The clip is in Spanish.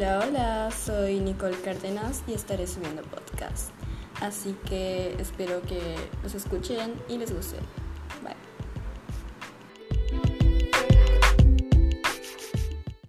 Hola, hola, soy Nicole Cárdenas y estaré subiendo podcast. Así que espero que los escuchen y les guste.